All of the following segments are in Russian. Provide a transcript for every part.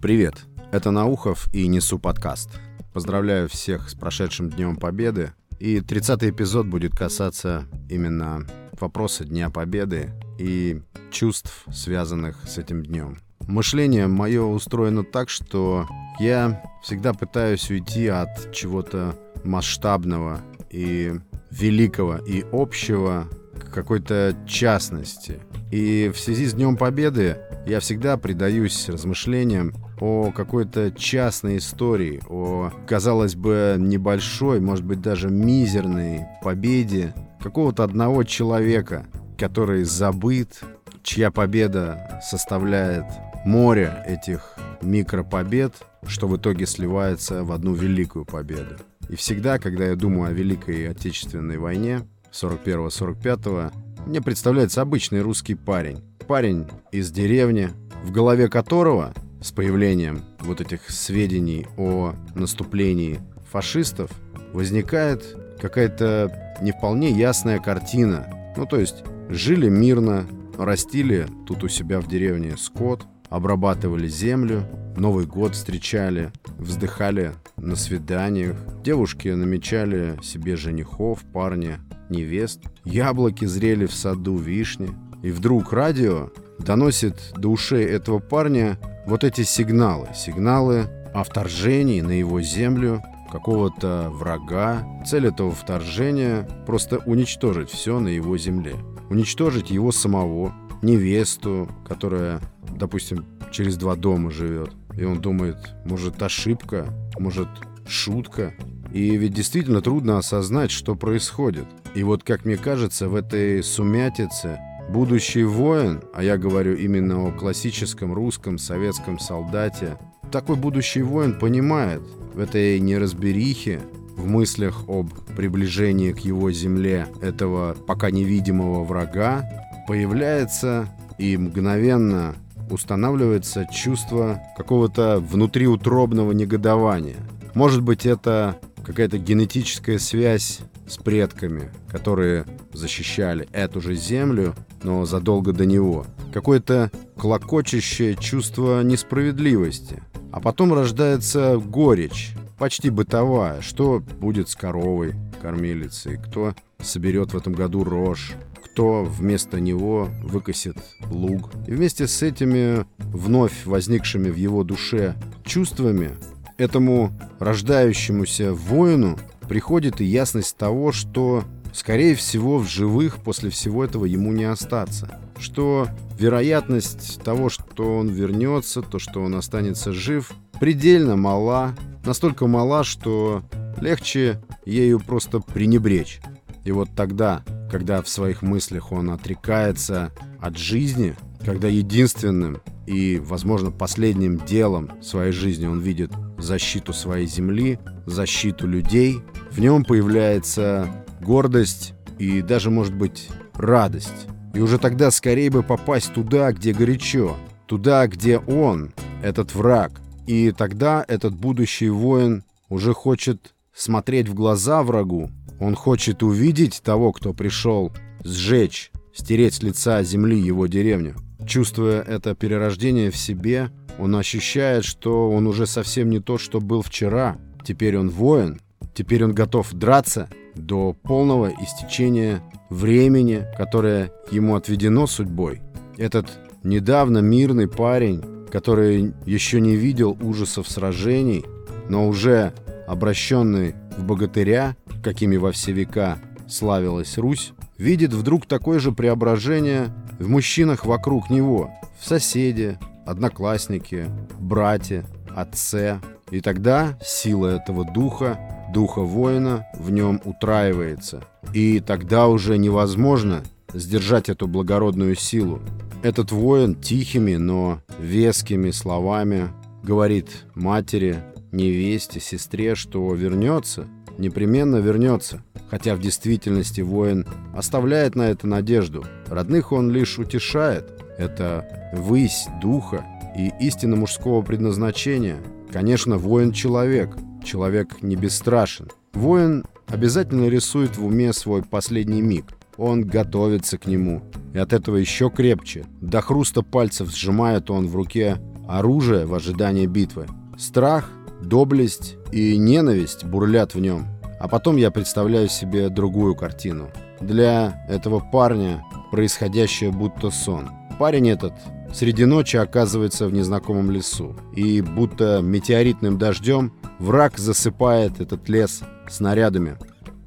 Привет, это Наухов и Несу подкаст. Поздравляю всех с прошедшим Днем Победы. И 30-й эпизод будет касаться именно вопроса Дня Победы и чувств, связанных с этим днем. Мышление мое устроено так, что я всегда пытаюсь уйти от чего-то масштабного и великого и общего какой-то частности. И в связи с Днем Победы я всегда предаюсь размышлениям о какой-то частной истории, о, казалось бы, небольшой, может быть, даже мизерной победе какого-то одного человека, который забыт, чья победа составляет море этих микропобед, что в итоге сливается в одну великую победу. И всегда, когда я думаю о Великой Отечественной войне 41-45, мне представляется обычный русский парень. Парень из деревни, в голове которого с появлением вот этих сведений о наступлении фашистов возникает какая-то не вполне ясная картина. Ну, то есть жили мирно, растили тут у себя в деревне скот, обрабатывали землю, Новый год встречали, вздыхали на свиданиях, девушки намечали себе женихов, парни, невест, яблоки зрели в саду вишни. И вдруг радио доносит до ушей этого парня вот эти сигналы. Сигналы о вторжении на его землю какого-то врага. Цель этого вторжения – просто уничтожить все на его земле. Уничтожить его самого, невесту, которая, допустим, через два дома живет. И он думает, может, ошибка, может, шутка. И ведь действительно трудно осознать, что происходит. И вот, как мне кажется, в этой сумятице Будущий воин, а я говорю именно о классическом русском советском солдате, такой будущий воин понимает в этой неразберихе, в мыслях об приближении к его земле этого пока невидимого врага, появляется и мгновенно устанавливается чувство какого-то внутриутробного негодования. Может быть, это какая-то генетическая связь с предками, которые защищали эту же землю, но задолго до него. Какое-то клокочущее чувство несправедливости. А потом рождается горечь, почти бытовая. Что будет с коровой, кормилицей? Кто соберет в этом году рожь? Кто вместо него выкосит луг? И вместе с этими вновь возникшими в его душе чувствами этому рождающемуся воину приходит и ясность того, что, скорее всего, в живых после всего этого ему не остаться. Что вероятность того, что он вернется, то, что он останется жив, предельно мала, настолько мала, что легче ею просто пренебречь. И вот тогда, когда в своих мыслях он отрекается от жизни, когда единственным и, возможно, последним делом своей жизни он видит защиту своей земли, защиту людей, в нем появляется гордость и даже, может быть, радость. И уже тогда скорее бы попасть туда, где горячо, туда, где он, этот враг. И тогда этот будущий воин уже хочет смотреть в глаза врагу, он хочет увидеть того, кто пришел сжечь, стереть с лица земли его деревню. Чувствуя это перерождение в себе, он ощущает, что он уже совсем не тот, что был вчера. Теперь он воин, теперь он готов драться до полного истечения времени, которое ему отведено судьбой. Этот недавно мирный парень, который еще не видел ужасов сражений, но уже обращенный в богатыря, какими во все века славилась Русь, видит вдруг такое же преображение в мужчинах вокруг него, в соседе, однокласснике, брате, отце. И тогда сила этого духа, духа воина, в нем утраивается. И тогда уже невозможно сдержать эту благородную силу. Этот воин тихими, но вескими словами говорит матери, невесте, сестре, что вернется, непременно вернется. Хотя в действительности воин оставляет на это надежду. Родных он лишь утешает. Это высь духа и истинно мужского предназначения. Конечно, воин человек. Человек не бесстрашен. Воин обязательно рисует в уме свой последний миг. Он готовится к нему. И от этого еще крепче. До хруста пальцев сжимает он в руке оружие в ожидании битвы. Страх, доблесть и ненависть бурлят в нем. А потом я представляю себе другую картину. Для этого парня происходящее будто сон. Парень этот среди ночи оказывается в незнакомом лесу. И будто метеоритным дождем враг засыпает этот лес снарядами.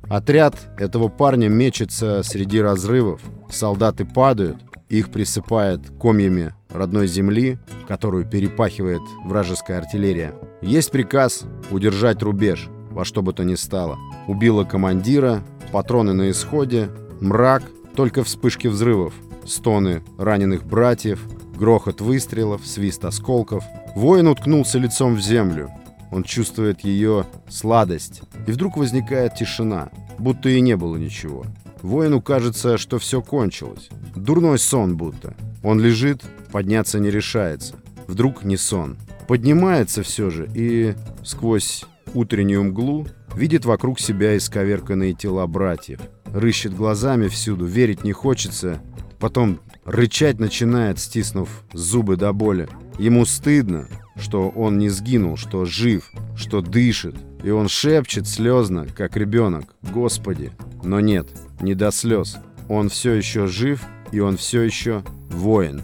Отряд этого парня мечется среди разрывов. Солдаты падают, их присыпает комьями родной земли, которую перепахивает вражеская артиллерия. Есть приказ удержать рубеж, во что бы то ни стало. Убила командира, патроны на исходе, мрак, только вспышки взрывов, стоны раненых братьев, грохот выстрелов, свист осколков. Воин уткнулся лицом в землю. Он чувствует ее сладость. И вдруг возникает тишина, будто и не было ничего. Воину кажется, что все кончилось. Дурной сон будто. Он лежит, подняться не решается. Вдруг не сон. Поднимается все же и сквозь утреннюю мглу видит вокруг себя исковерканные тела братьев. Рыщет глазами всюду, верить не хочется. Потом рычать начинает, стиснув зубы до боли. Ему стыдно, что он не сгинул, что жив, что дышит. И он шепчет слезно, как ребенок, «Господи!» Но нет, не до слез. Он все еще жив, и он все еще воин.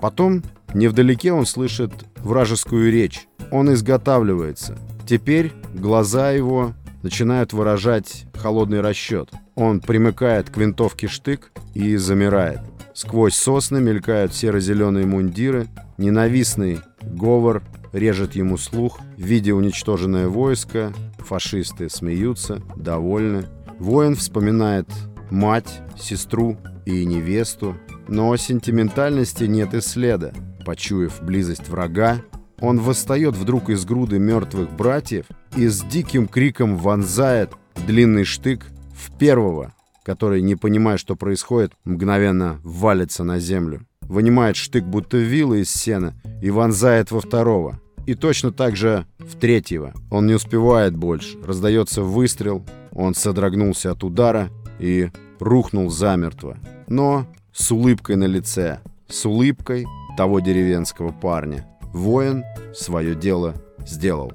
Потом, невдалеке он слышит вражескую речь. Он изготавливается. Теперь глаза его начинают выражать холодный расчет. Он примыкает к винтовке штык и замирает. Сквозь сосны мелькают серо-зеленые мундиры. Ненавистный говор режет ему слух. Видя уничтоженное войско, фашисты смеются, довольны. Воин вспоминает мать, сестру и невесту, но сентиментальности нет и следа. Почуяв близость врага, он восстает вдруг из груды мертвых братьев и с диким криком вонзает длинный штык в первого, который, не понимая, что происходит, мгновенно валится на землю. Вынимает штык будто вилы из сена и вонзает во второго. И точно так же в третьего. Он не успевает больше. Раздается выстрел. Он содрогнулся от удара и рухнул замертво. Но с улыбкой на лице, с улыбкой того деревенского парня. Воин свое дело сделал.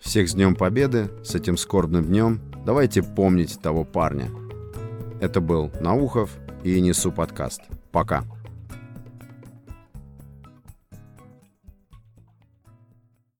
Всех с Днем Победы, с этим скорбным днем. Давайте помнить того парня. Это был Наухов и Несу подкаст. Пока.